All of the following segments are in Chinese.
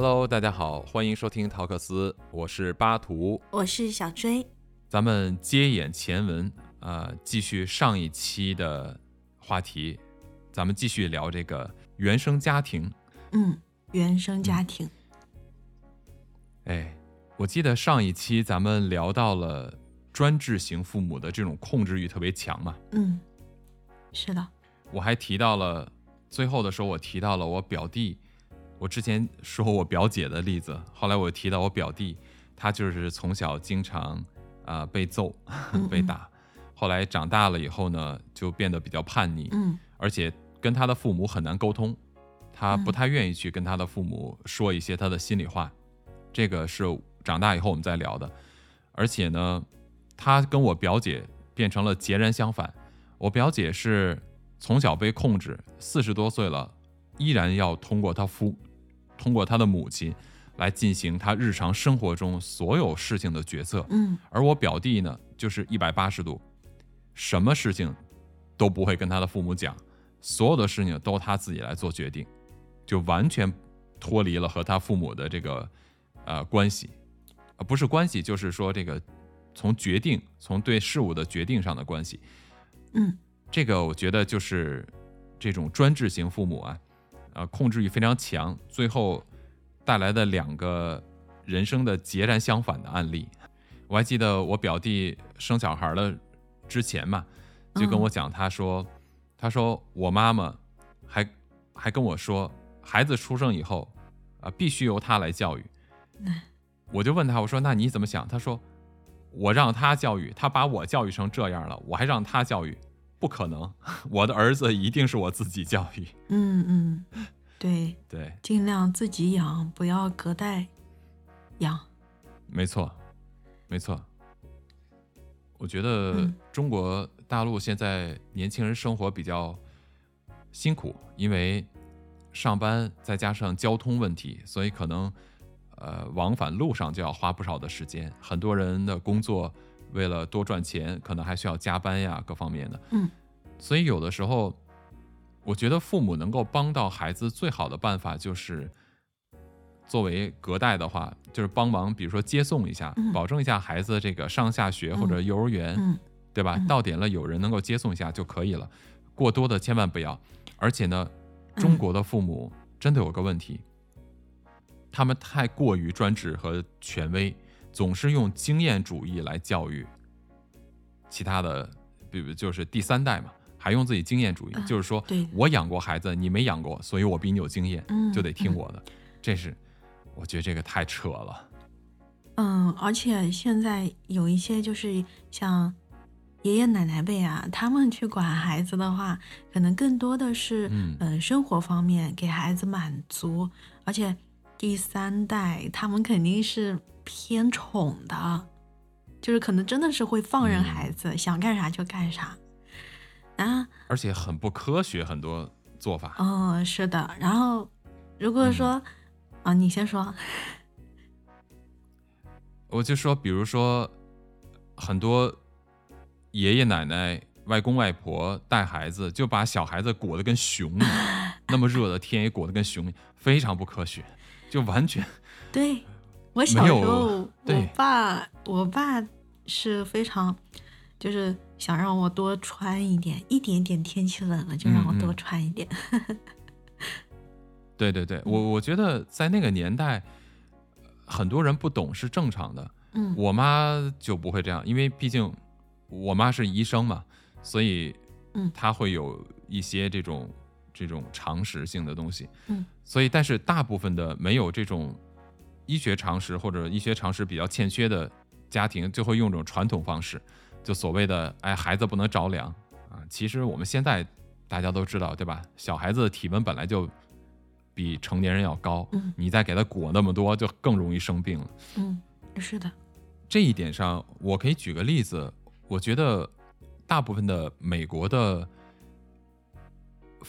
Hello，大家好，欢迎收听陶克斯，我是巴图，我是小追。咱们接眼前文啊、继续上一期的话题，咱们继续聊这个原生家庭。嗯，原生家庭。哎，我记得上一期咱们聊到了专制型父母的这种控制欲特别强嘛，嗯，是的。我还提到了最后的时候，我提到了我表弟，我之前说我表姐的例子，后来我提到我表弟，他就是从小经常啊、被揍、被打，后来长大了以后呢，就变得比较叛逆，嗯而且跟他的父母很难沟通，他嗯不太愿意去跟他的父母说一些他的心里话，这个是长大以后我们再聊的。而且呢，他跟我表姐变成了截然相反。我表姐是从小被控制，四十多岁了，依然要通过他父，通过他的母亲来进行他日常生活中所有事情的决策。嗯而我表弟呢，就是一百八十度，什么事情都不会跟他的父母讲，所有的事情都他自己来做决定，就完全脱离了和他父母的这个呃关系，啊不是关系，就是说这个从决定，从对事物的决定上的关系。嗯这个我觉得就是这种专制型父母啊，呃，控制欲非常强，最后带来的两个人生的截然相反的案例。我还记得我表弟生小孩了之前嘛，就跟我讲，他说，他说我妈妈还还跟我说，孩子出生以后啊、必须由他来教育。嗯我就问他，我说那你怎么想？他说我让他教育，他把我教育成这样了，我还让他教育，不可能，我的儿子一定是我自己教育。嗯嗯，对，对，尽量自己养，不要隔代养。没错，没错。我觉得嗯中国大陆现在年轻人生活比较辛苦，因为上班再加上交通问题，所以可能呃往返路上就要花不少的时间。很多人的工作为了多赚钱，可能还需要加班呀，各方面的。嗯，所以有的时候，我觉得父母能够帮到孩子最好的办法就是。作为隔代的话，就是帮忙，比如说接送一下，嗯保证一下孩子这个上下学或者幼儿园，嗯对吧？嗯到点了有人能够接送一下就可以了，过多的千万不要。而且呢，中嗯国的父母真的有个问题，他们太过于专制和权威，总是用经验主义来教育其他的，比如就是第三代嘛，还用自己经验主义，啊就是说对我养过孩子，你没养过，所以我比你有经验，嗯就得听嗯我的。这是我觉得这个太扯了。嗯，而且现在有一些就是像爷爷奶奶辈啊，他们去管孩子的话，可能更多的是嗯呃生活方面给孩子满足，而且第三代他们肯定是偏宠的，就是可能真的是会放任嗯孩子、想干啥就干啥。啊，而且很不科学，很多做法。哦，是的。然后如果说，啊，你先说。我就说，比如说，很多爷爷奶奶、外公外婆带孩子，就把小孩子裹得跟熊一样，那么热的天也裹得跟熊一样，非常不科学，就完全对我小时候，我爸，我爸是非常，就是想让我多穿一点，一点点天气冷了就让我多穿一点。对对对，我我觉得在那个年代，很多人不懂是正常的。嗯我妈就不会这样，因为毕竟我妈是医生嘛，所以嗯她会有一些这种这种常识性的东西。嗯，所以但是大部分的没有这种医学常识或者医学常识比较欠缺的家庭，就会用这种传统方式，就所谓的哎孩子不能着凉啊。其实我们现在大家都知道，对吧？小孩子的体温本来就比成年人要高，嗯你再给他裹那么多，就更容易生病了。嗯，是的，这一点上，我可以举个例子，我觉得大部分的美国的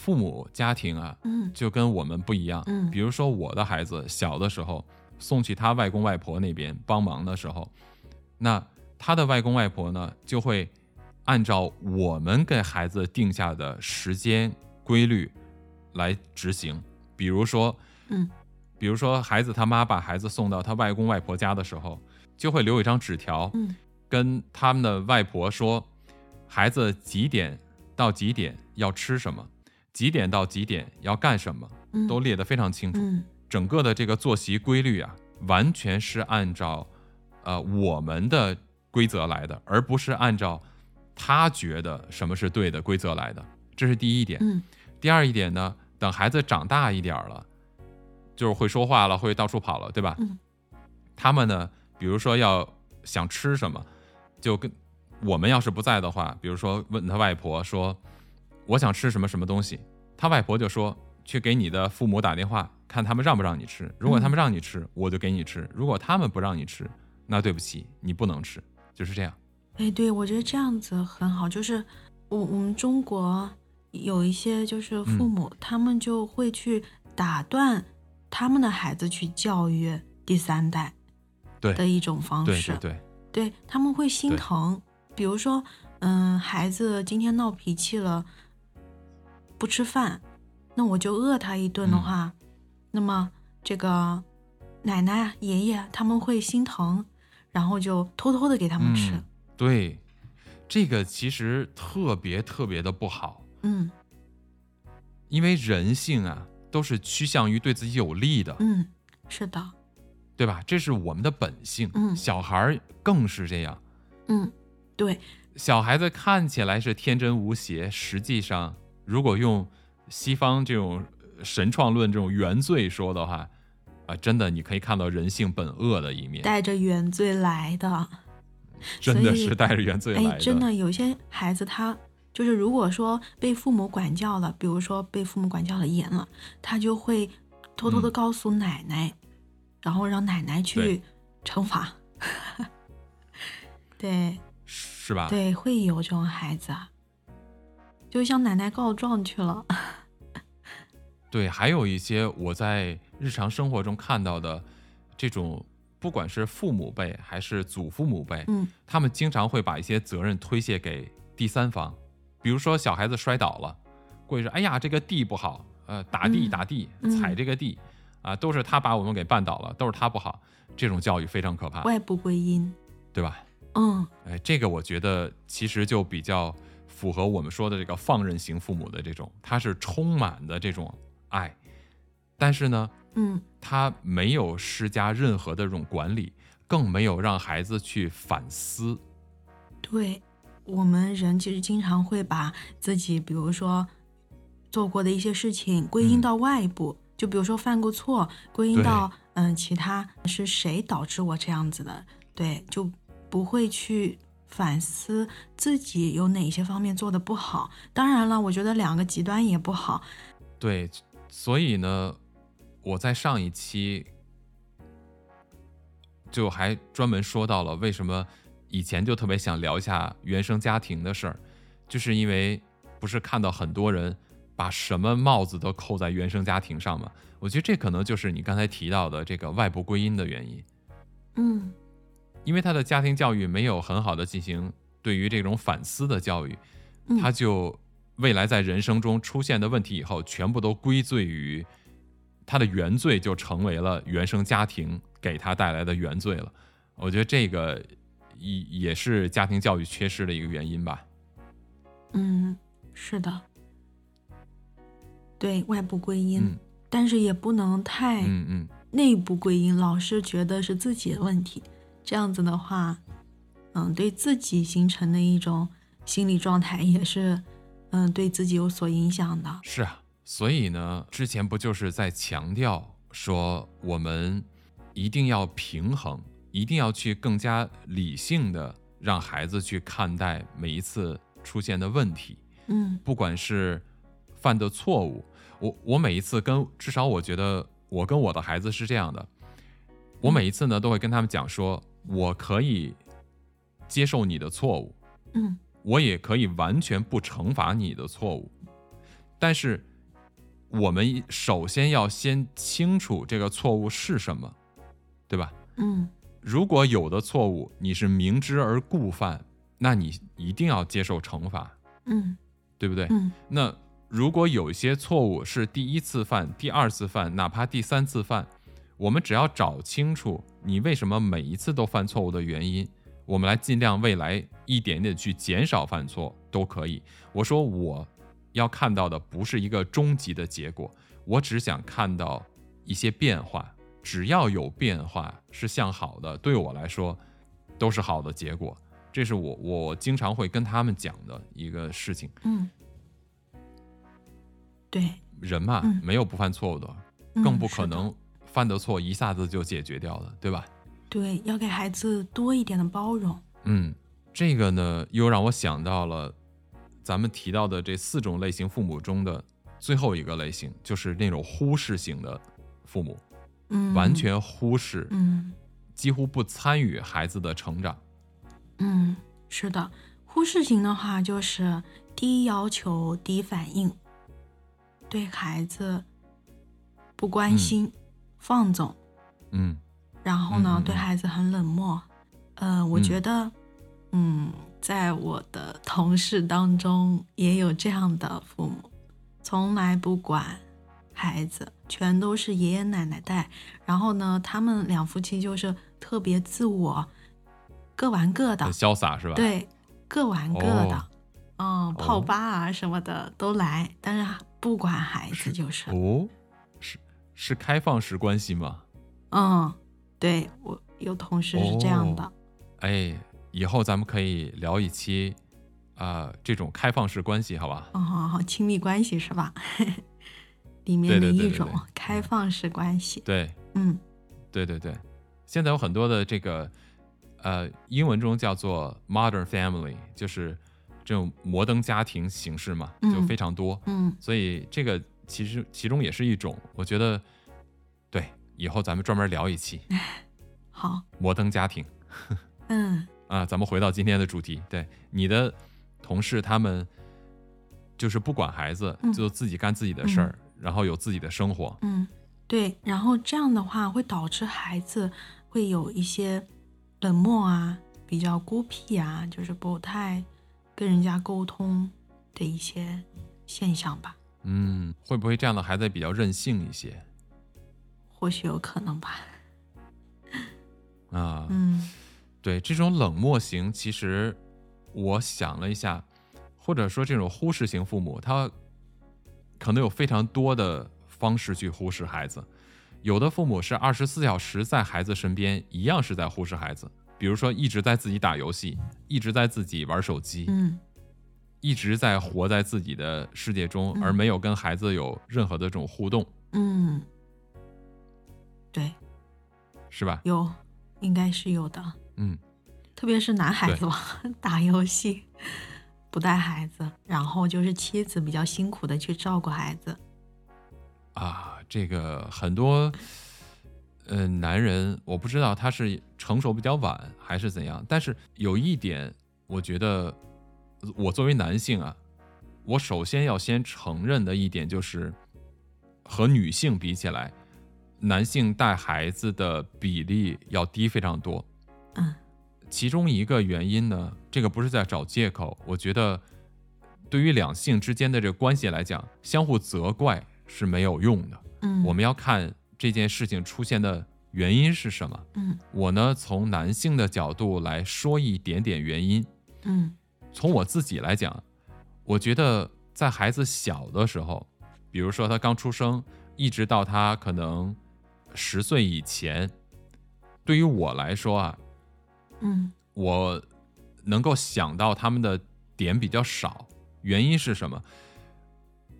父母家庭啊，嗯。就跟我们不一样。嗯。比如说我的孩子小的时候送去他外公外婆那边帮忙的时候，那他的外公外婆呢就会按照我们给孩子定下的时间规律来执行。比如说，嗯。比如说孩子他妈把孩子送到他外公外婆家的时候，就会留一张纸条，嗯。跟他们的外婆说，孩子几点到几点要吃什么，几点到几点要干什么，嗯，都列得非常清楚。嗯整个的这个作息规律啊，完全是按照呃我们的规则来的，而不是按照他觉得什么是对的规则来的。这是第一点。嗯第二一点呢，等孩子长大一点儿了，就是会说话了，会到处跑了，对吧？嗯他们呢，比如说要想吃什么，就跟我们要是不在的话，比如说问他外婆说我想吃什么什么东西，他外婆就说去给你的父母打电话，看他们让不让你吃。如果他们让你吃，我就给你吃；如果他们不让你吃，那对不起，你不能吃，就是这样。哎，对，我觉得这样子很好。就是我我们中国有一些就是父嗯母，他们就会去打断他们的孩子去教育第三代对的一种方式。对对对，对他们会心疼。比如说，嗯，孩子今天闹脾气了，不吃饭，那我就饿他一顿的嗯话，那么这个奶奶、爷爷他们会心疼，然后就偷偷的给他们吃。嗯，对，这个其实特别特别的不好。嗯因为人性啊，都是趋向于对自己有利的，嗯，是的，对吧？这是我们的本性。嗯小孩儿更是这样。嗯，对，小孩子看起来是天真无邪，实际上，如果用西方这种呃神创论这种原罪说的话，啊、真的你可以看到人性本恶的一面，带着原罪来的。真的是带着原罪来哎，真的有些孩子他就是如果说被父母管教了，比如说被父母管教的严了，他就会偷偷的嗯告诉奶奶，然后让奶奶去惩罚。对 是吧？对，会有这种孩子啊，就向奶奶告状去了。对，还有一些我在日常生活中看到的这种，不管是父母辈还是祖父母辈，嗯他们经常会把一些责任推卸给第三方，比如说小孩子摔倒了，过去说：“哎呀，这个地不好，呃，打地嗯打地，嗯踩这个地，啊，都是他把我们给绊倒了，都是他不好。”这种教育非常可怕，外部归因。对吧？嗯哎，这个我觉得其实就比较符合我们说的这个放任型父母的这种，他是充满的这种爱，但是呢，嗯。他没有施加任何的这种管理，更没有让孩子去反思。对，我们人其实经常会把自己，比如说做过的一些事情归因嗯。到外部，就比如说犯过错，归因到嗯、其他是谁导致我这样子的，对，就不会去反思自己有哪些方面做的不好。当然了，我觉得两个极端也不好。对，所以呢，我在上一期就还专门说到了为什么以前就特别想聊一下原生家庭的事儿，就是因为不是看到很多人把什么帽子都扣在原生家庭上嘛？我觉得这可能就是你刚才提到的这个外部归因的原因，嗯因为他的家庭教育没有很好的进行对于这种反思的教育，嗯他就未来在人生中出现的问题以后，全部都归罪于他的原罪，就成为了原生家庭给他带来的原罪了。我觉得这个也也是家庭教育缺失的一个原因吧。嗯，是的，对外部归因，嗯但是也不能太。嗯嗯，内部归因，老是觉得是自己的问题，这样子的话，嗯，对自己形成的一种心理状态也是，嗯，对自己有所影响的。是啊。所以呢，之前不就是在强调说，我们一定要平衡，一定要去更加理性的让孩子去看待每一次出现的问题。嗯不管是犯的错误，我我每一次跟至少我觉得我跟我的孩子是这样的，我每一次呢都会跟他们讲说，我可以接受你的错误，嗯。我也可以完全不惩罚你的错误，但是我们首先要先清楚这个错误是什么，对吧？嗯。如果有的错误你是明知而故犯，那你一定要接受惩罚，嗯。对不对？嗯。那如果有一些错误是第一次犯、第二次犯，哪怕第三次犯，我们只要找清楚你为什么每一次都犯错误的原因，我们来尽量未来一点点去减少犯错都可以。我说我要看到的不是一个终极的结果，我只想看到一些变化。只要有变化是向好的，对我来说都是好的结果。这是我我经常会跟他们讲的一个事情。嗯，对，人嘛，嗯没有不犯错误的，嗯更不可能犯的错一下子就解决掉了，对吧？对，要给孩子多一点的包容。嗯，这个呢，又让我想到了咱们提到的这四种类型父母中的最后一个类型，就是那种忽视型的父母，嗯，完全忽视，嗯几乎不参与孩子的成长。嗯，是的，忽视型的话就是低要求、低反应，对孩子不关嗯心、放纵，嗯。然后呢，对孩子很冷漠。呃，我嗯觉得，嗯，在我的同事当中也有这样的父母，从来不管孩子，全都是爷爷奶奶带。然后呢，他们两夫妻就是特别自我，各玩各的。很，潇洒是吧？，对，各玩各的，嗯，泡哦吧啊什么的都来，但是不管孩子就是，哦，是是开放式关系吗？嗯，对我有同事是这样的。哦哎，以后咱们可以聊一期，啊、这种开放式关系，好吧？哦，好好，亲密关系是吧？里面的一种开放式关系。对，嗯对对对，现在有很多的这个，呃，英文中叫做 modern family，就是这种摩登家庭形式嘛，就嗯非常多。嗯所以这个其实其中也是一种，我觉得，对，以后咱们专门聊一期 好，摩登家庭 嗯啊。咱们回到今天的主题，对你的同事他们就是不管孩子，嗯就自己干自己的事儿，然后有自己的生活。嗯，对。然后这样的话会导致孩子会有一些冷漠啊，比较孤僻啊，就是不太跟人家沟通的一些现象吧，嗯，会不会这样的孩子比较任性一些或许有可能吧。啊？嗯对这种冷漠型，其实我想了一下，或者说这种忽视型父母，他可能有非常多的方式去忽视孩子。有的父母是二十四小时在孩子身边，一样是在忽视孩子。比如说，一直在自己打游戏，一直在自己玩手机，嗯一直在活在自己的世界中，嗯而没有跟孩子有任何的这种互动，嗯，对，是吧？有，应该是有的。嗯，特别是男孩子吧，打游戏不带孩子，然后就是妻子比较辛苦的去照顾孩子。啊，这个很多，呃，男人我不知道他是成熟比较晚还是怎样，但是有一点，我觉得我作为男性啊，我首先要先承认的一点就是，和女性比起来，男性带孩子的比例要低非常多。嗯其中一个原因呢，这个不是在找借口，我觉得对于两性之间的这个关系来讲，相互责怪是没有用的。嗯，我们要看这件事情出现的原因是什么。嗯我呢，从男性的角度来说一点点原因。嗯从我自己来讲，我觉得在孩子小的时候，比如说他刚出生，一直到他可能十岁以前，对于我来说啊，嗯我能够想到他们的点比较少，原因是什么？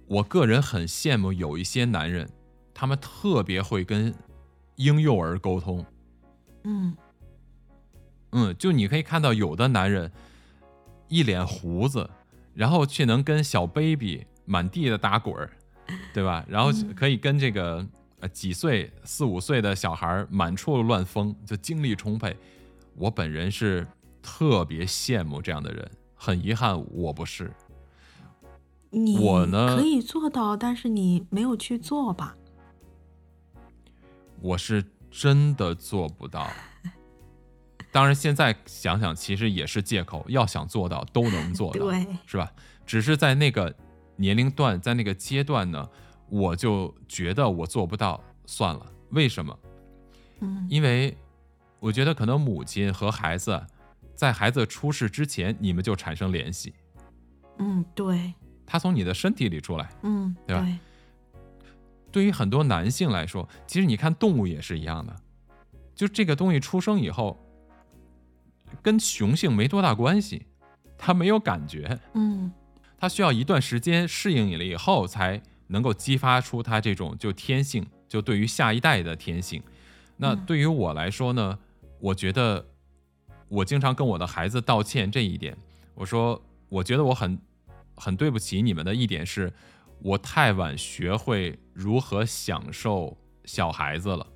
我个人很羡慕有一些男人，他们特别会跟婴幼儿沟通。嗯嗯，就你可以看到有的男人一脸胡子，然后却能跟小 baby 满地的打滚儿，对吧？然后嗯可以跟这个呃几岁四五岁的小孩儿满处乱疯，就精力充沛。我本人是特别羡慕这样的人，很遗憾我不是。你我呢可以做到，但是你没有去做吧？我是真的做不到。当然，现在想想，其实也是借口。要想做到，都能做到，对，是吧？只是在那个年龄段，在那个阶段呢，我就觉得我做不到，算了。为什么？嗯因为我觉得可能母亲和孩子在孩子出世之前，你们就产生联系，嗯，对，他从你的身体里出来。嗯对吧对，对于很多男性来说，其实你看动物也是一样的，就这个东西出生以后，跟雄性没多大关系，它没有感觉，嗯。它需要一段时间适应了以后，才能够激发出它这种就天性，就对于下一代的天性。那嗯。对于我来说呢，我觉得我经常跟我的孩子道歉这一点，我说我觉得我很很对不起你们的一点是，我太晚学会如何享受小孩子了，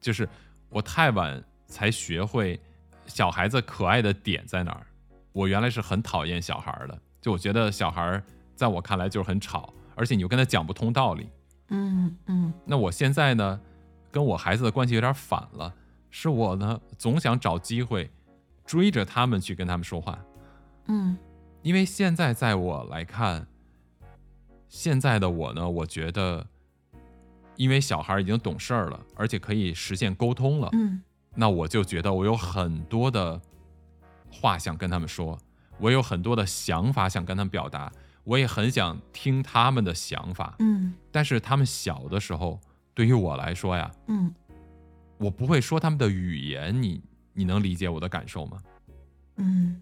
就是我太晚才学会小孩子可爱的点在哪儿。我原来是很讨厌小孩儿的，就我觉得小孩儿在我看来就是很吵，而且你又跟他讲不通道理。嗯嗯那我现在呢，跟我孩子的关系有点反了，是我呢总想找机会追着他们去跟他们说话，嗯因为现在在我来看，现在的我呢，我觉得，因为小孩已经懂事儿了，而且可以实现沟通了，嗯那我就觉得我有很多的话想跟他们说，我有很多的想法想跟他们表达，我也很想听他们的想法。嗯但是他们小的时候，对于我来说呀，嗯我不会说他们的语言，你你能理解我的感受吗？嗯，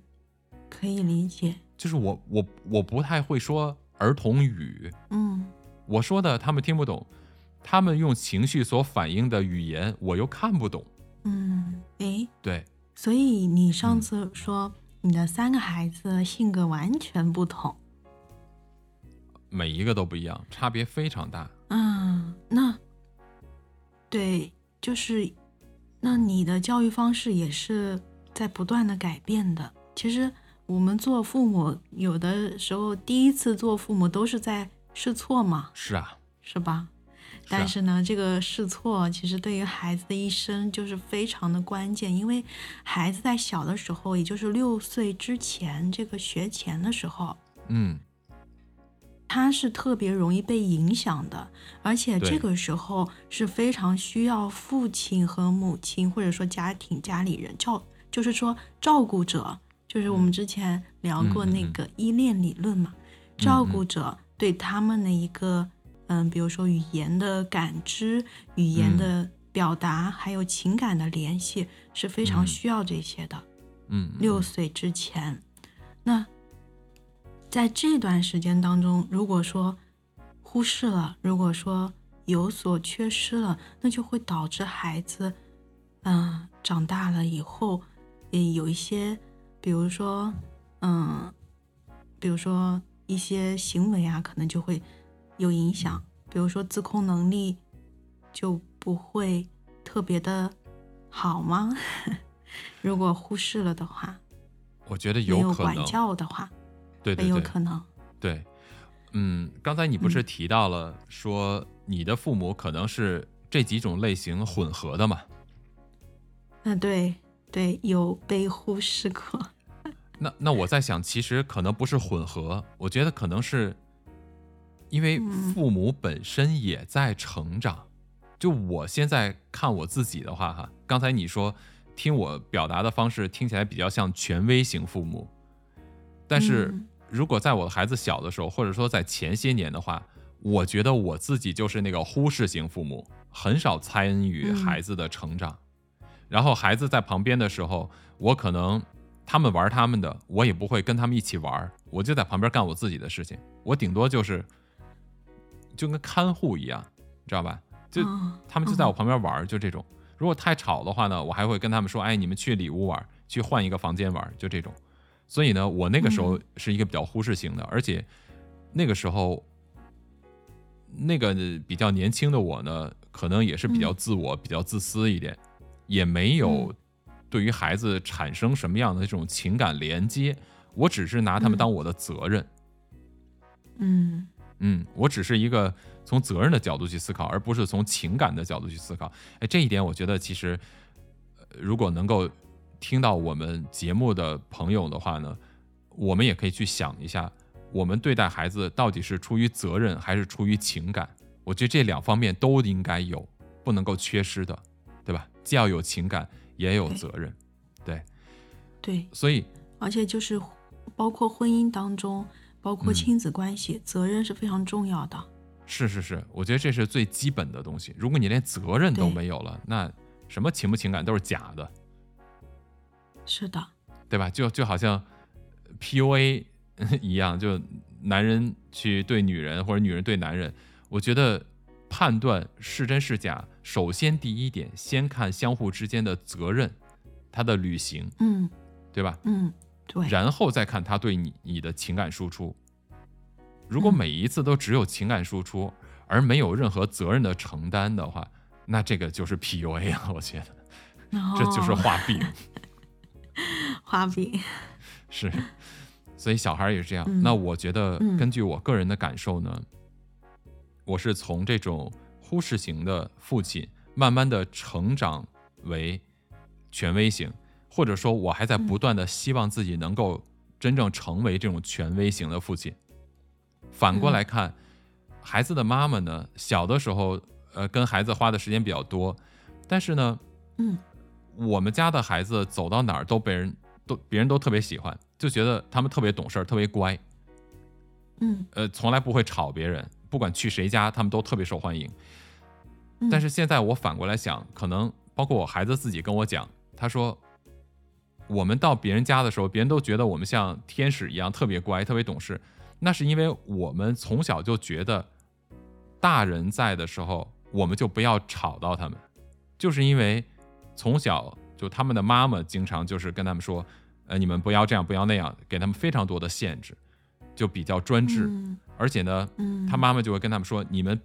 可以理解。就是我我我不太会说儿童语，嗯我说的他们听不懂，他们用情绪所反映的语言我又看不懂。嗯，诶，对，所以你上嗯次说你的三个孩子性格完全不同。每一个都不一样，差别非常大。嗯，那对，就是那你的教育方式也是在不断的改变的。其实我们做父母，有的时候第一次做父母都是在试错嘛，是啊，是吧？但是呢，这个试错其实对于孩子的一生就是非常的关键，因为孩子在小的时候，也就是六岁之前，这个学前的时候，嗯，他是特别容易被影响的，而且这个时候是非常需要父亲和母亲，或者说家庭家里人照，就是说照顾者，就是我们之前聊过那个依恋理论嘛，照顾者对他们的一个，嗯，比如说语言的感知、语言嗯。的表达，还有情感的联系，是非常嗯。需要这些的。嗯，嗯六岁之前，那在这段时间当中，如果说忽视了，如果说有所缺失了，那就会导致孩子，嗯、长大了以后，也有一些，比如说，嗯，比如说一些行为啊，可能就会有影响，比如说自控能力就不会特别的好吗？如果忽视了的话，我觉得没有管可能，教的话，对对对，很有可能。对，嗯，刚才你不是嗯提到了说你的父母可能是这几种类型混合的嘛？嗯，对对，有被忽视过。那那我在想，其实可能不是混合，我觉得可能是因为嗯父母本身也在成长。就我现在看我自己的话，哈，刚才你说听我表达的方式听起来比较像权威型父母，但是嗯如果在我的孩子小的时候，或者说在前些年的话，我觉得我自己就是那个忽视型父母，很少参与嗯孩子的成长。然后孩子在旁边的时候，我可能他们玩他们的，我也不会跟他们一起玩，我就在旁边干我自己的事情。我顶多就是就跟看护一样，知道吧？就嗯他们就在我旁边玩，就这种。如果太吵的话呢，我还会跟他们说：“哎，你们去里屋玩，去换一个房间玩。”就这种。所以呢，我那个时候嗯是一个比较忽视型的，而且那个时候那个比较年轻的我呢，可能也是比较嗯自我、比较自私一点，也没有对于孩子产生什么样的这种情感连接。我只是拿他们嗯当我的责任。嗯嗯，我只是一个从责任的角度去思考，而不是从情感的角度去思考。哎，这一点我觉得其实，呃如果能够听到我们节目的朋友的话呢，我们也可以去想一下，我们对待孩子到底是出于责任还是出于情感？我觉得这两方面都应该有，不能够缺失的，对吧？既要有情感，也有责任。对，对，所以而且就是包括婚姻当中，包括嗯亲子关系，责任是非常重要的。是是是，我觉得这是最基本的东西。如果你连责任都没有了，那什么情不情感都是假的，是的，对吧？就就好像 PUA 一样，就男人去对女人或者女人对男人，我觉得判断是真是假，首先第一点，先看相互之间的责任，他的履行，嗯对吧？嗯，对，然后再看他对你你的情感输出。如果嗯每一次都只有情感输出，而没有任何责任的承担的话，那这个就是 PUA 啊！我觉得这就是画饼，画饼。是。所以小孩也是这样。嗯那我觉得嗯根据我个人的感受呢，我是从这种忽视型的父亲，慢慢的成长为权威型，或者说我还在不断的希望自己能够真正成为这种权威型的父亲。反过来看，孩子的妈妈呢，小的时候，呃，跟孩子花的时间比较多，但是呢，嗯。我们家的孩子走到哪儿都被人都别人都特别喜欢，就觉得他们特别懂事儿，特别乖，嗯。呃，从来不会吵别人，不管去谁家，他们都特别受欢迎。嗯，但是现在我反过来想，可能包括我孩子自己跟我讲，他说，我们到别人家的时候，别人都觉得我们像天使一样特别乖、特别懂事，那是因为我们从小就觉得，大人在的时候，我们就不要吵到他们，就是因为从小就他们的妈妈经常就是跟他们说，呃，你们不要这样，不要那样，给他们非常多的限制，就比较专制，嗯。而且呢，嗯，他妈妈就会跟他们说：“你们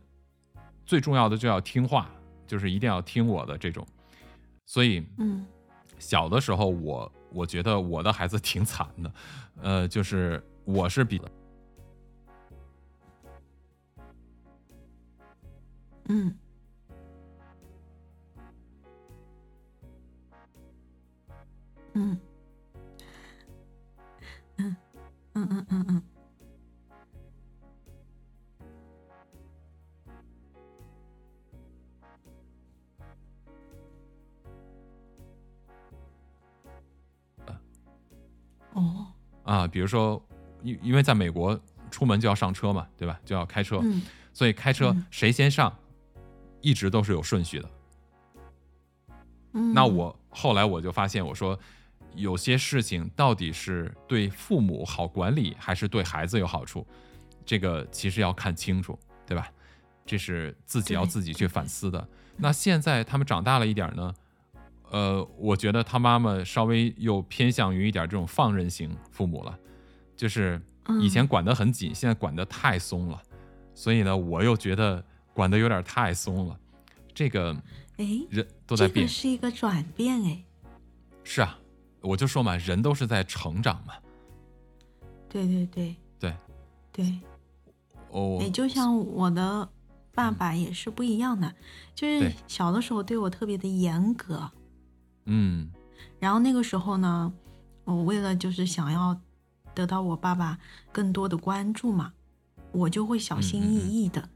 最重要的就要听话，就是一定要听我的这种。”所以嗯。小的时候我，我觉得我的孩子挺惨的，呃，就是我是比嗯。嗯。嗯嗯嗯嗯，啊，比如说，因因为在美国出门就要上车嘛，对吧？就要开车，嗯所以开车嗯谁先上，一直都是有顺序的。嗯，那我后来我就发现，我说有些事情到底是对父母好管理，还是对孩子有好处，这个其实要看清楚，对吧？这是自己要自己去反思的。那现在他们长大了一点呢，呃，我觉得他妈妈稍微又偏向于一点这种放任型父母了，就是以前嗯管得很紧，现在管得太松了，所以呢，我又觉得管得有点太松了，这个哎，人都在变。这个。是一个转变哎，是啊，我就说嘛，人都是在成长嘛。对对对。对，对，哦，也就像我的爸爸也是不一样的，就是小的时候对我特别的严格，嗯然后那个时候呢，我为了就是想要得到我爸爸更多的关注嘛，我就会小心翼翼的。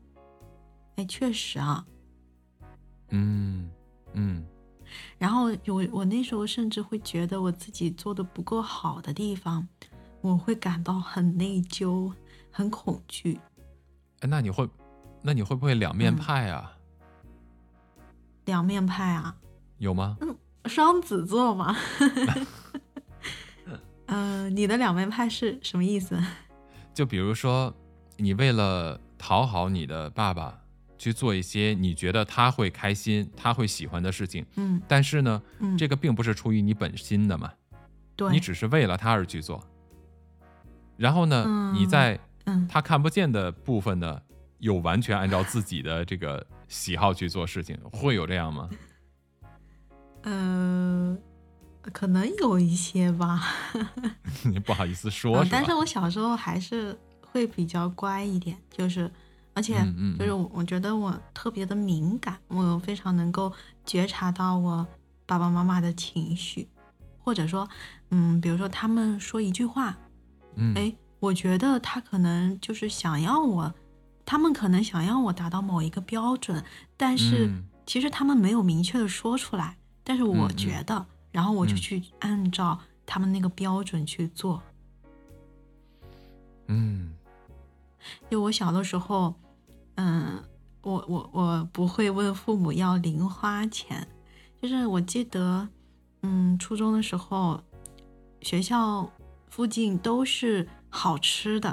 哎、确实啊。嗯嗯然后有我那时候甚至会觉得我自己做的不够好的地方，我会感到很内疚、很恐惧。哎，那你会，那你会不会两面嗯派啊？两面派啊，有吗？双子座嘛。嗯、你的两面派是什么意思？就比如说，你为了讨好你的爸爸，去做一些你觉得他会开心、他会喜欢的事情，嗯但是呢，嗯，这个并不是出于你本心的嘛，对，你只是为了他而去做。然后呢，嗯你在嗯他看不见的部分呢，又完全按照自己的这个喜好去做事情，会有这样吗？呃，可能有一些吧。你不好意思说，嗯，但是我小时候还是会比较乖一点，就是，而且就是我我觉得我特别的敏感，我非常能够觉察到我爸爸妈妈的情绪，或者说，嗯，比如说他们说一句话，嗯，哎，我觉得他可能就是想要我，他们可能想要我达到某一个标准，但是嗯其实他们没有明确的说出来，但是我觉得，然后我就嗯。去按照他们那个标准去做。嗯。就我小的时候，嗯，我我我不会问父母要零花钱，就是我记得，嗯，初中的时候，学校附近都是好吃的，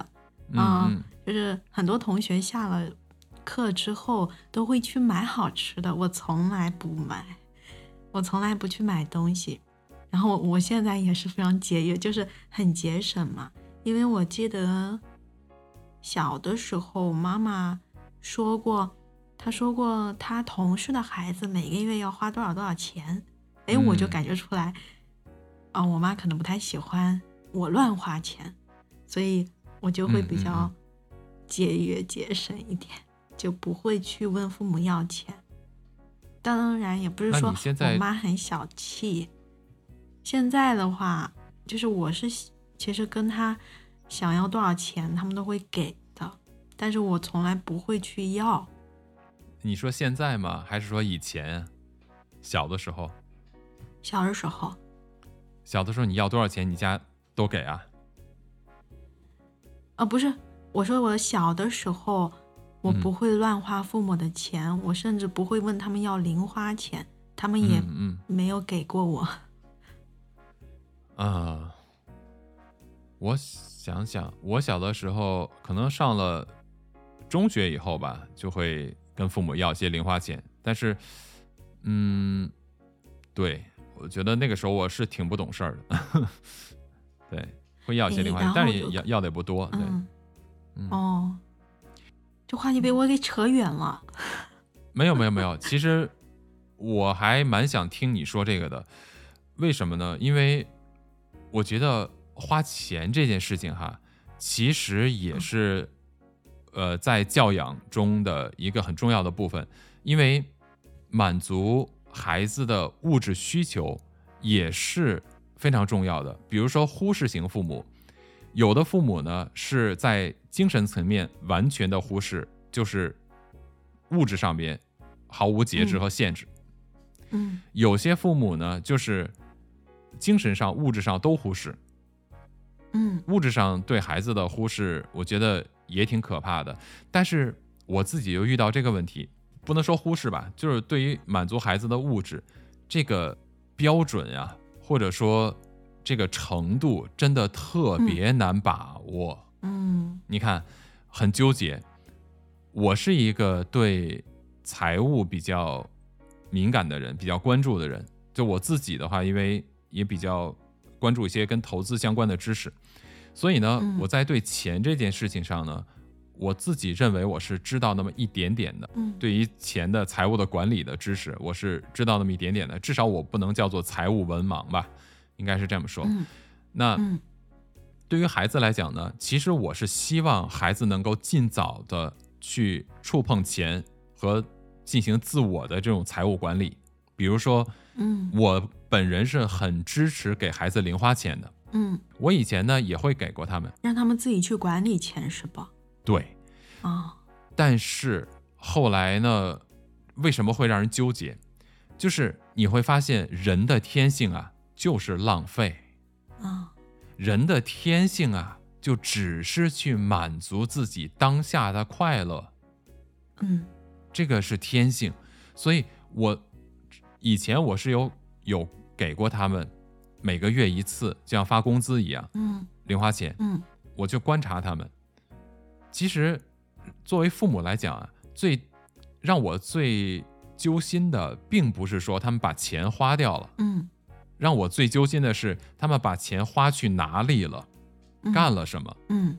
啊嗯。就是很多同学下了课之后都会去买好吃的，我从来不买，我从来不去买东西。然后我现在也是非常节约，就是很节省嘛。因为我记得小的时候，妈妈说过，她说过她同事的孩子每个月要花多少多少钱，哎，我就嗯感觉出来，啊、我妈可能不太喜欢我乱花钱，所以我就会比较嗯节约节省一点，就不会去问父母要钱。当然，也不是说我妈很小气。现在的话，就是我是其实跟他想要多少钱，他们都会给的，但是我从来不会去要。你说现在吗？还是说以前？小的时候，小的时候，小的时候你要多少钱，你家都给啊？啊，不是，我说我小的时候，我嗯不会乱花父母的钱，我甚至不会问他们要零花钱，他们也没有给过我。啊，我想想，我小的时候可能上了中学以后吧，就会跟父母要一些零花钱。但是，嗯，对我觉得那个时候我是挺不懂事儿的，对，会要一些零花钱，但是也要要的也不多。对，哦，这话题被我给扯远了。没有没有没有，其实我还蛮想听你说这个的，为什么呢？因为我觉得花钱这件事情哈，其实也是呃在教养中的一个很重要的部分，因为满足孩子的物质需求也是非常重要的。比如说忽视型父母，有的父母呢是在精神层面完全的忽视，就是物质上边毫无节制嗯和限制。嗯有些父母呢，就是精神上、物质上都忽视。嗯物质上对孩子的忽视，我觉得也挺可怕的。但是我自己又遇到这个问题，不能说忽视吧，就是对于满足孩子的物质这个标准呀、或者说这个程度，真的特别难把握。嗯你看，很纠结。我是一个对财务比较敏感的人，比较关注的人。就我自己的话，因为也比较关注一些跟投资相关的知识，所以呢，嗯我在对钱这件事情上呢，我自己认为我是知道那么一点点的。嗯，对于钱的财务的管理的知识，我是知道那么一点点的。至少我不能叫做财务文盲吧，应该是这么说。嗯那嗯对于孩子来讲呢，其实我是希望孩子能够尽早的去触碰钱和进行自我的这种财务管理。比如说，嗯我本人是很支持给孩子零花钱的，嗯，我以前呢也会给过他们，让他们自己去管理钱是吧？对。啊，但是后来呢，为什么会让人纠结？就是你会发现人的天性啊，就是浪费。啊，人的天性啊，就只是去满足自己当下的快乐，嗯这个是天性。所以我以前我是有有给过他们每个月一次，就像发工资一样嗯零花钱，嗯我就观察他们。其实作为父母来讲啊，最让我最揪心的，并不是说他们把钱花掉了，嗯让我最揪心的是他们把钱花去哪里了。嗯，干了什么，嗯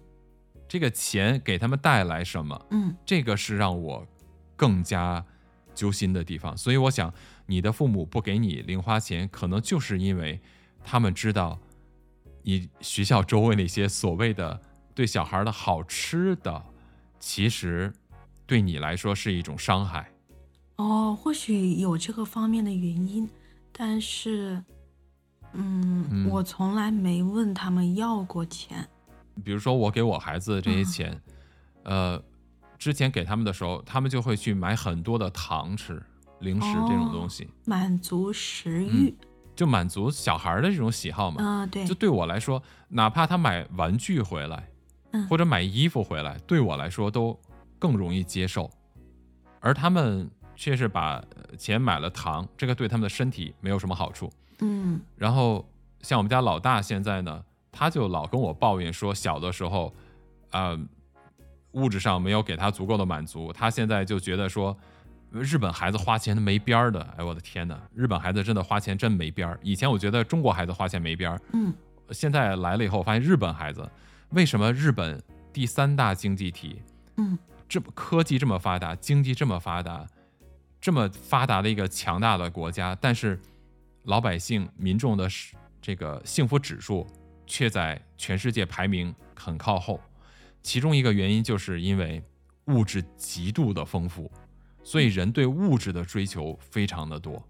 这个钱给他们带来什么，嗯这个是让我更加揪心的地方。所以我想，你的父母不给你零花钱，可能就是因为他们知道你学校周围那些所谓的对小孩的好吃的，其实对你来说是一种伤害。哦，或许有这个方面的原因，但是，嗯，嗯我从来没问他们要过钱。比如说，我给我孩子这些嗯钱，呃，之前给他们的时候，他们就会去买很多的糖吃。零食这种东西，满足食欲。就满足小孩的这种喜好嘛。啊，对。就对我来说，哪怕他买玩具回来，嗯或者买衣服回来，对我来说都更容易接受。而他们却是把呃钱买了糖，这个对他们的身体没有什么好处。嗯然后像我们家老大现在呢，他就老跟我抱怨说，小的时候，呃，物质上没有给他足够的满足，他现在就觉得说，日本孩子花钱没边儿的。哎，我的天呐，日本孩子真的花钱真没边儿。以前我觉得中国孩子花钱没边儿，嗯现在来了以后，发现日本孩子为什么日本第三大经济体，嗯这么科技这么发达，经济这么发达，这么发达的一个强大的国家，但是老百姓民众的这个幸福指数却在全世界排名很靠后。其中一个原因就是因为物质极度的丰富，所以人对物质的追求非常的多，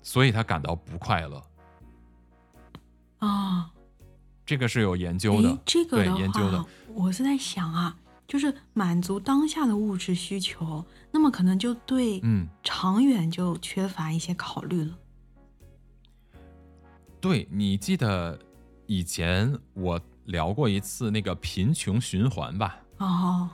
所以他感到不快乐。啊，这个是有研究的，这个对研究的，我是在想啊，就是满足当下的物质需求，那么可能就对嗯，长远就缺乏一些考虑了。对你记得以前我聊过一次那个贫穷循环吧？哦，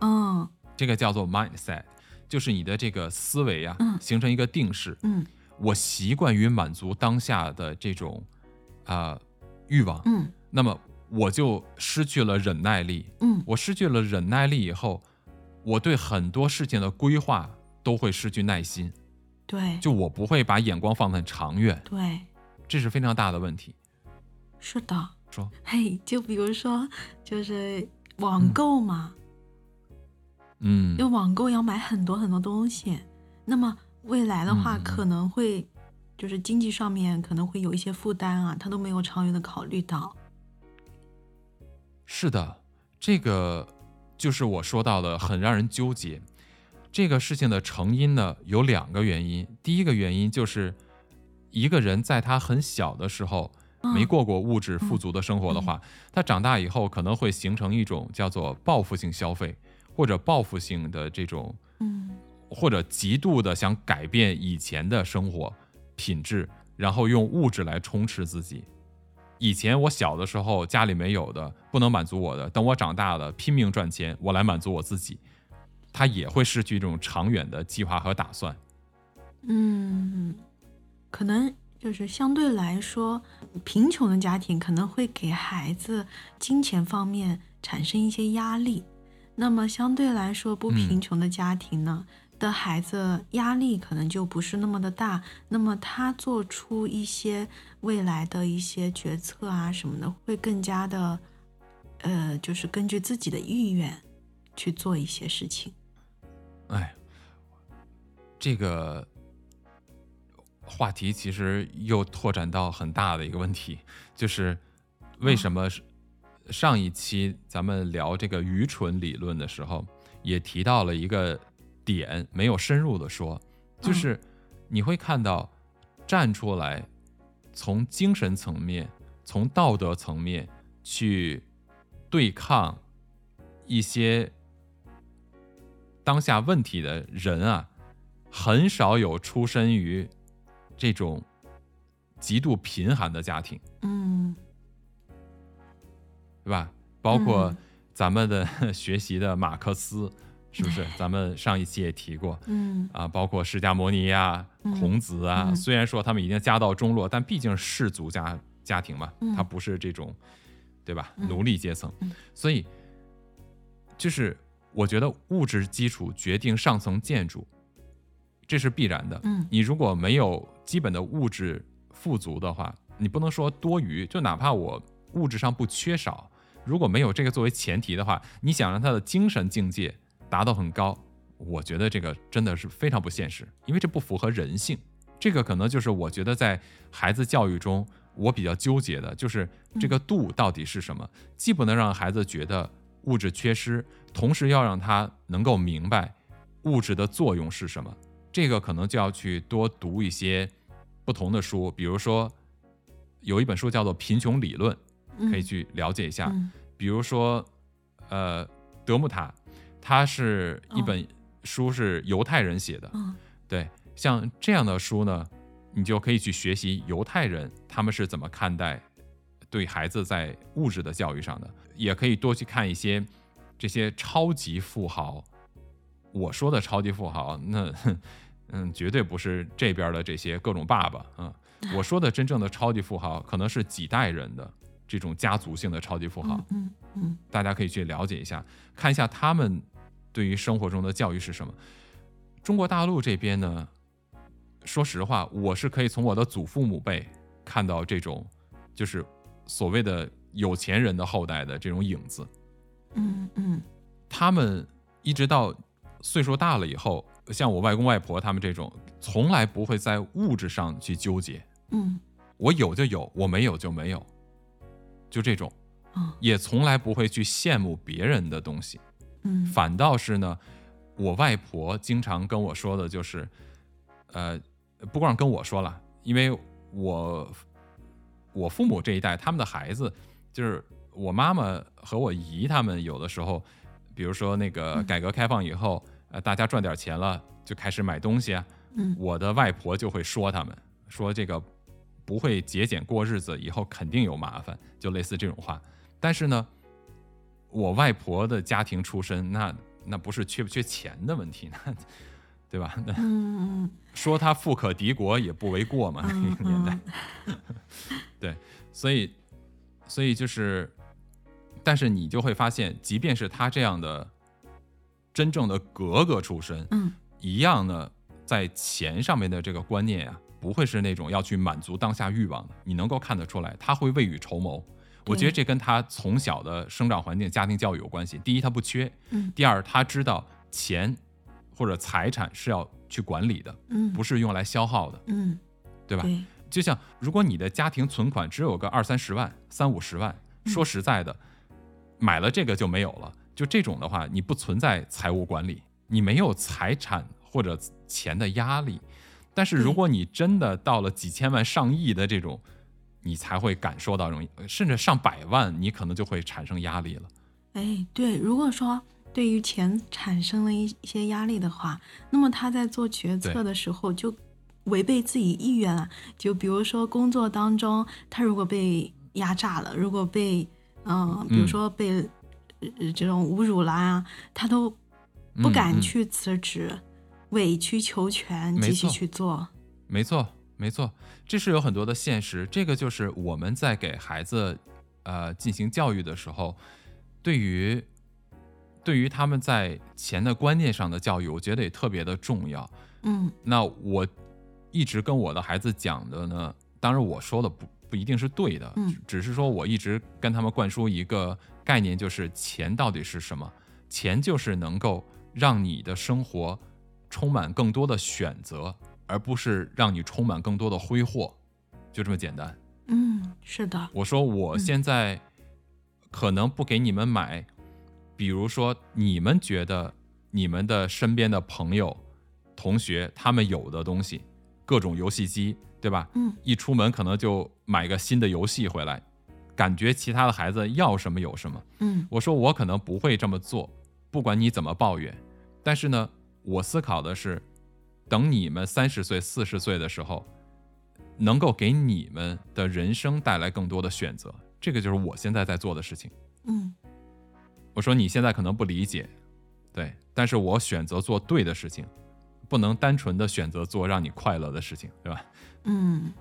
嗯这个叫做 mindset，就是你的这个思维啊、嗯形成一个定式。嗯我习惯于满足当下的这种啊、欲望，嗯那么我就失去了忍耐力。嗯我失去了忍耐力以后，我对很多事情的规划都会失去耐心，对，就我不会把眼光放得很长远，对，这是非常大的问题。是的。说，嘿，就比如说，就是网购嘛，嗯，因为网购要买很多很多东西，那么未来的话可能会就是经济上面可能会有一些负担啊，他都没有长远的考虑到。是的，这个就是我说到的，很让人纠结。这个事情的成因呢，有两个原因。第一个原因就是，一个人在他很小的时候嗯没过过物质富足的生活的话，他长大以后可能会形成一种叫做报复性消费，或者报复性的这种，嗯或者极度的想改变以前的生活品质，然后用物质来充斥自己。以前我小的时候家里没有的，不能满足我的，等我长大了拼命赚钱，我来满足我自己，他也会失去这种长远的计划和打算。嗯，可能就是相对来说，贫穷的家庭可能会给孩子金钱方面产生一些压力。那么相对来说，不嗯贫穷的家庭呢、的孩子压力可能就不是那么的大。那么他做出一些未来的一些决策啊什么的，会更加的，呃，就是根据自己的意愿去做一些事情。哎，这个话题其实又拓展到很大的一个问题，就是为什么上一期咱们聊这个愚蠢理论的时候，也提到了一个点，没有深入的说，就是你会看到站出来，从精神层面、从道德层面去对抗一些当下问题的人啊，很少有出身于这种极度贫寒的家庭，嗯。对吧？包括嗯。咱们的 学习的马克思，是不是？咱们上一期也提过。嗯。啊，包括释迦牟尼呀、嗯。孔子啊。嗯。虽然说他们已经家道中落，但毕竟是氏族家家庭嘛，嗯。他不是这种，对吧？嗯。奴隶阶层。嗯，所以就是我觉得物质基础决定上层建筑，这是必然的。嗯你如果没有基本的物质富足的话，你不能说多余，就哪怕我物质上不缺少，如果没有这个作为前提的话，你想让他的精神境界达到很高，我觉得这个真的是非常不现实，因为这不符合人性。这个可能就是我觉得在孩子教育中，我比较纠结的，就是这个度到底是什么？既不能让孩子觉得物质缺失，同时要让他能够明白物质的作用是什么。这个可能就要去多读一些不同的书，比如说有一本书叫做《贫穷理论》，嗯，可以去了解一下。嗯比如说，呃，德穆塔，它是一本书是犹太人写的，嗯对，像这样的书呢，你就可以去学习犹太人他们是怎么看待对孩子在物质的教育上的，也可以多去看一些这些超级富豪。我说的超级富豪，那嗯，绝对不是这边的这些各种爸爸啊。我说的真正的超级富豪，可能是几代人的这种家族性的超级富豪。嗯嗯，大家可以去了解一下，看一下他们对于生活中的教育是什么。中国大陆这边呢，说实话，我是可以从我的祖父母辈看到这种，就是所谓的有钱人的后代的这种影子。嗯嗯，他们一直到岁数大了以后，像我外公外婆他们这种，从来不会在物质上去纠结。嗯我有就有，我没有就没有，就这种，嗯也从来不会去羡慕别人的东西。嗯，反倒是呢，我外婆经常跟我说的就是，呃，不光跟我说了，因为我我父母这一代他们的孩子，就是我妈妈和我姨他们有的时候，比如说那个嗯改革开放以后，呃，大家赚点钱了就开始买东西啊，嗯我的外婆就会说他们，说这个不会节俭过日子，以后肯定有麻烦，就类似这种话。但是呢，我外婆的家庭出身，那那不是缺不缺钱的问题，那 对吧？说他富可敌国也不为过嘛，那嗯个年代。对，所以所以就是，但是你就会发现，即便是他这样的真正的格格出身，嗯一样呢，在钱上面的这个观念呀、不会是那种要去满足当下欲望的。你能够看得出来，他会未雨绸缪。我觉得这跟他从小的生长环境、家庭教育有关系。第一，他不缺；嗯第二，他知道钱或者财产是要去管理的，嗯，不是用来消耗的，嗯，对吧？对，就像如果你的家庭存款只有个二三十万、三五十万，嗯说实在的，买了这个就没有了。就这种的话，你不存在财务管理，你没有财产或者钱的压力。但是如果你真的到了几千万、上亿的这种，你才会感受到这种，甚至上百万，你可能就会产生压力了。哎，对，如果说对于钱产生了一一些压力的话，那么他在做决策的时候就违背自己意愿了。就比如说工作当中，他如果被压榨了，如果被嗯、呃比如嗯说被、呃这种侮辱啦啊，他都不敢去辞职，委曲求全，继续去做。没错，没错，这是有很多的现实。这个就是我们在给孩子呃进行教育的时候，对于对于他们在钱的观念上的教育，我觉得也特别的重要。嗯那我一直跟我的孩子讲的呢，当然我说的不不一定是对的，只是说我一直跟他们灌输一个概念，就是钱到底是什么？钱就是能够让你的生活充满更多的选择，而不是让你充满更多的挥霍，就这么简单。嗯，是的，我说我嗯现在可能不给你们买，比如说你们觉得你们的身边的朋友、同学他们有的东西，各种游戏机，对吧？嗯一出门可能就买个新的游戏回来，感觉其他的孩子要什么有什么。嗯我说我可能不会这么做，不管你怎么抱怨，但是呢，我思考的是，等你们三十岁、四十岁的时候，能够给你们的人生带来更多的选择，这个就是我现在在做的事情。嗯我说你现在可能不理解，对，但是我选择做对的事情，不能单纯的选择做让你快乐的事情，对吧？嗯，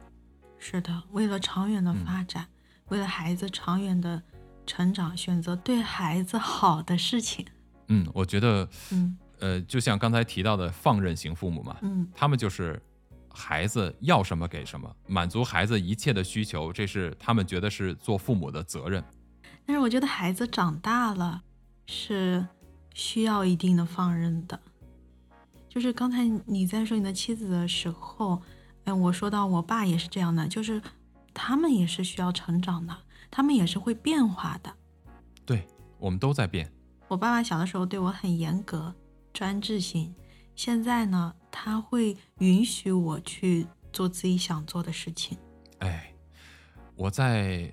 是的，为了长远的嗯发展，为了孩子长远的成长，选择对孩子好的事情。嗯，我觉得，嗯呃，就像刚才提到的放任型父母嘛，嗯他们就是孩子要什么给什么，满足孩子一切的需求，这是他们觉得是做父母的责任。但是我觉得孩子长大了是需要一定的放任的。就是刚才你在说你的妻子的时候，嗯，我说到我爸也是这样的，就是他们也是需要成长的，他们也是会变化的。对，我们都在变。我爸爸小的时候对我很严格、专制型，现在呢，他会允许我去做自己想做的事情。哎，我在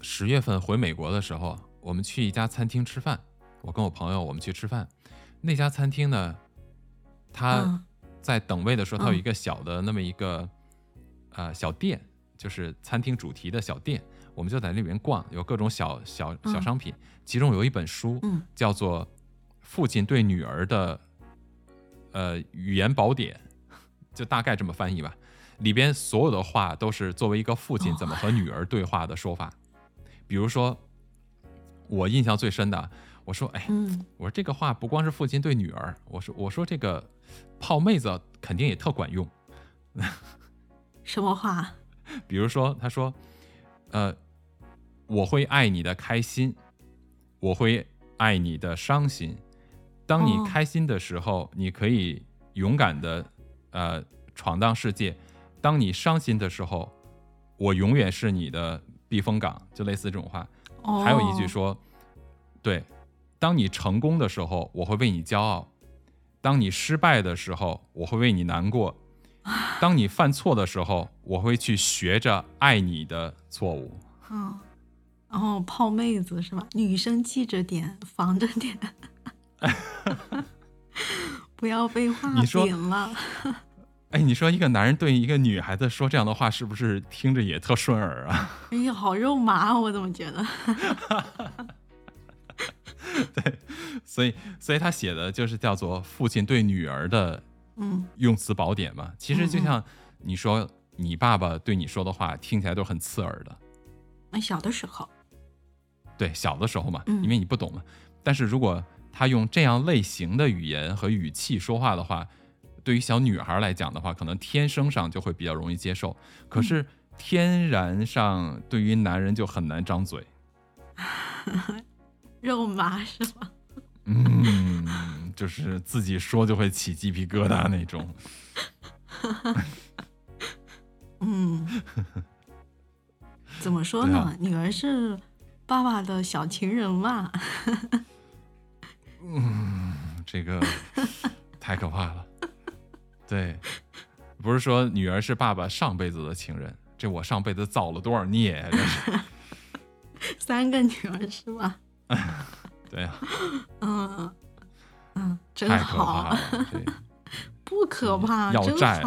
十月份回美国的时候，我们去一家餐厅吃饭，我跟我朋友我们去吃饭，那家餐厅呢，他嗯在等位的时候，他有嗯一个小的那么一个呃小店，就是餐厅主题的小店，我们就在那里面逛，有各种小小小嗯商品，其中有一本书，嗯叫做《父亲对女儿的呃语言宝典》，就大概这么翻译吧。里边所有的话都是作为一个父亲哦怎么和女儿对话的说法。比如说，我印象最深的，我说，哎，嗯我说这个话不光是父亲对女儿，我说我说这个泡妹子肯定也特管用。什么话？比如说，他说，呃，我会爱你的开心，我会爱你的伤心。当你哦开心的时候，你可以勇敢的呃闯荡世界；当你伤心的时候，我永远是你的避风港，就类似这种话。哦，还有一句说，对，当你成功的时候，我会为你骄傲；当你失败的时候，我会为你难过；当你犯错的时候，我会去学着爱你的错误。嗯，然后泡妹子是吧？女生记着点，防着点，不要被画你说饼了。哎，你说一个男人对一个女孩子说这样的话，是不是听着也特顺耳啊？哎呀，好肉麻，我怎么觉得？对所以，所以他写的就是叫做父亲对女儿的嗯用词宝典嘛。其实就像你说，你爸爸对你说的话，听起来都很刺耳的。那小的时候，对，小的时候嘛，嗯因为你不懂嘛。但是如果他用这样类型的语言和语气说话的话，对于小女孩来讲的话，可能天生上就会比较容易接受。可是天然上对于男人就很难张嘴。肉麻是吧？嗯，就是自己说就会起鸡皮疙瘩那种。嗯，怎么说呢？女儿是爸爸的小情人嘛。嗯这个太可怕了。对，不是说女儿是爸爸上辈子的情人，这我上辈子造了多少孽呀、这是。三个女儿是吧？对呀、嗯嗯，真太可怕好，了。对，不可怕，真要债。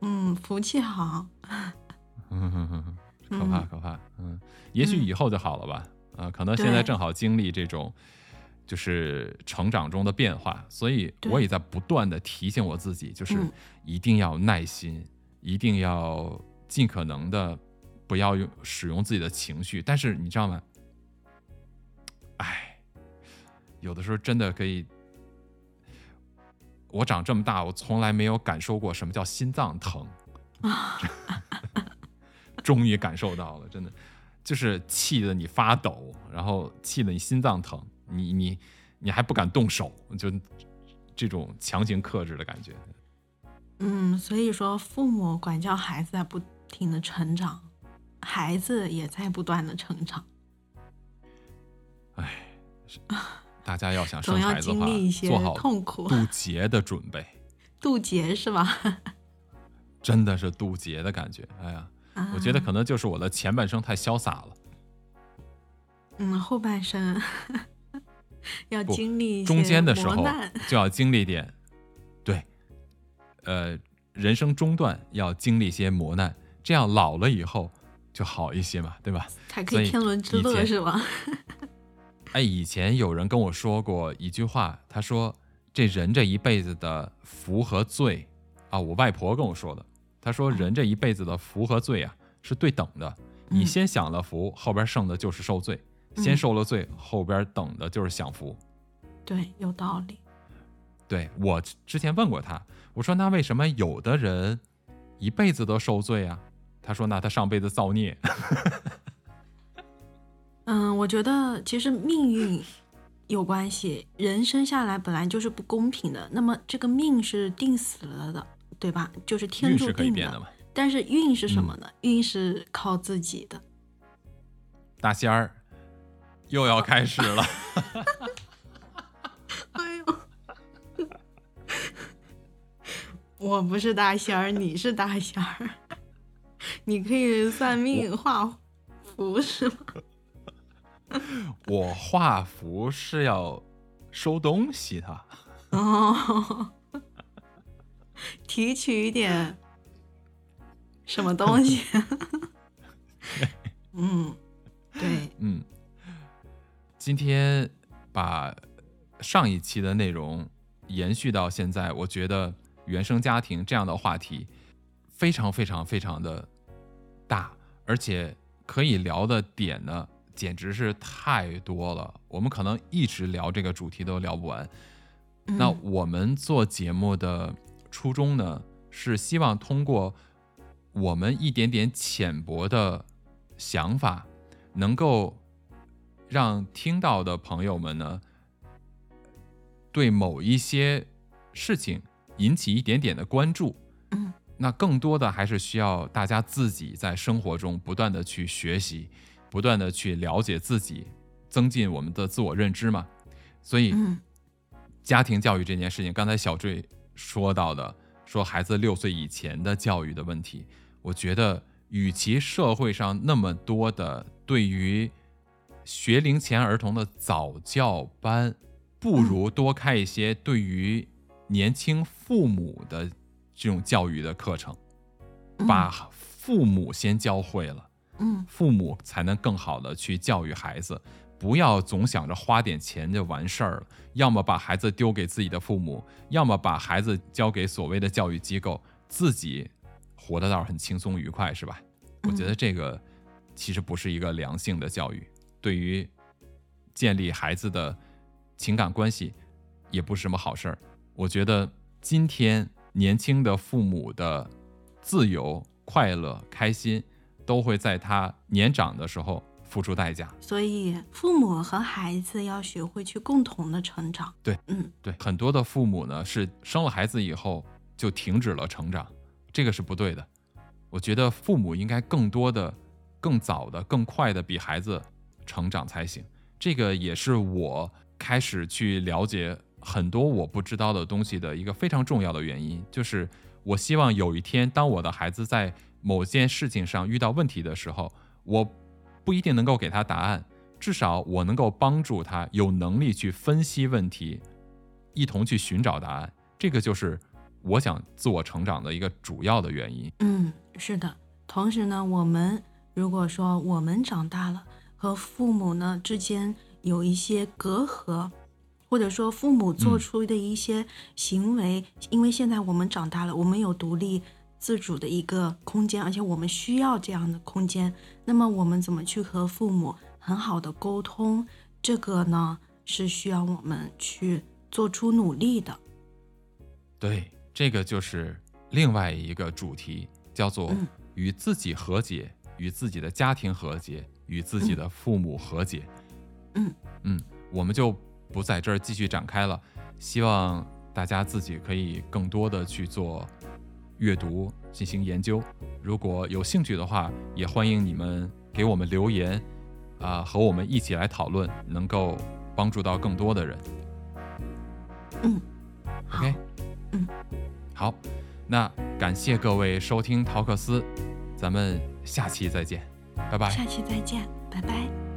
嗯，福气好。嗯哼哼哼，可怕嗯可怕。嗯，也许嗯以后就好了吧。呃，可能现在正好经历这种。就是成长中的变化，所以我也在不断的提醒我自己，就是嗯一定要耐心，一定要尽可能的不要用使用自己的情绪。但是你知道吗？哎，有的时候真的可以。我长这么大，我从来没有感受过什么叫心脏疼，终于感受到了，真的就是气得你发抖，然后气得你心脏疼，你你你还不敢动手，就这种强行克制的感觉。嗯，所以说父母管教孩子在不停的成长，孩子也在不断的成长，哎，是 大家要想生孩子的话做好痛苦。渡劫的准备，渡劫是吧？真的是渡劫的感觉。哎呀，我觉得啊可能就是我的前半生太潇洒了，嗯，后半生 要经历中间的时候就要经历点，对，呃，人生中段要经历一些磨难，这样老了以后就好一些嘛，对吧？才可以天伦之乐是吧？哎，以前有人跟我说过一句话，他说这人这一辈子的福和罪啊，我外婆跟我说的。他说人这一辈子的福和罪啊是对等的，你嗯先享了福，后边剩的就是受罪；先嗯受了罪，后边等的就是享福。对，有道理。对我之前问过他，我说那为什么有的人一辈子都受罪啊？他说那他上辈子造孽。嗯，我觉得其实命运有关系，人生下来本来就是不公平的，那么这个命是定死了的，对吧？就是天注定的。的。但是运是什么嗯呢？运是靠自己的。大仙儿又要开始了。哎呦，我不是大仙儿，你是大仙儿，你可以算命画符是吗？我画符是要收东西的。哦，提取一点什么东西。嗯，对，嗯，今天把上一期的内容延续到现在，我觉得原生家庭这样的话题非常非常非常的大，而且可以聊的点呢，简直是太多了。我们可能一直聊这个主题都聊不完。那我们做节目的初衷呢，是希望通过我们一点点浅薄的想法，能够让听到的朋友们呢，对某一些事情引起一点点的关注。嗯，那更多的还是需要大家自己在生活中不断的去学习，不断的去了解自己，增进我们的自我认知嘛。所以。家庭教育这件事情，刚才小坠说到的，说孩子六岁以前的教育的问题，我觉得，与其社会上那么多的对于学龄前儿童的早教班，不如多开一些对于年轻父母的这种教育的课程，把父母先教会了，嗯，父母才能更好的去教育孩子。不要总想着花点钱就完事儿了，要么把孩子丢给自己的父母，要么把孩子交给所谓的教育机构，自己活得倒是很轻松愉快，是吧？我觉得这个其实不是一个良性的教育，对于建立孩子的情感关系也不是什么好事儿。我觉得今天年轻的父母的自由、快乐、开心，都会在他年长的时候。付出代价，所以父母和孩子要学会去共同的成长。对，嗯，对，很多的父母呢是生了孩子以后就停止了成长，这个是不对的。我觉得父母应该更多的、更早的、更快的比孩子成长才行。这个也是我开始去了解很多我不知道的东西的一个非常重要的原因，就是我希望有一天，当我的孩子在某件事情上遇到问题的时候，我。不一定能够给他答案，至少我能够帮助他有能力去分析问题，一同去寻找答案。这个就是我想自我成长的一个主要的原因。嗯，是的。同时呢，我们如果说我们长大了，和父母呢之间有一些隔阂，或者说父母做出的一些行为，因为现在我们长大了，我们有独立。自主的一个空间，而且我们需要这样的空间。那么我们怎么去和父母很好的沟通？这个呢是需要我们去做出努力的。对，这个就是另外一个主题，叫做与自己和解，与自己的家庭和解，与自己的父母和解。嗯嗯，我们就不在这儿继续展开了。希望大家自己可以更多的去做。阅读进行研究，如果有兴趣的话，也欢迎你们给我们留言，啊，和我们一起来讨论，能够帮助到更多的人。嗯，OK，嗯，好，那感谢各位收听陶克斯，咱们下期再见，拜拜。下期再见，拜拜。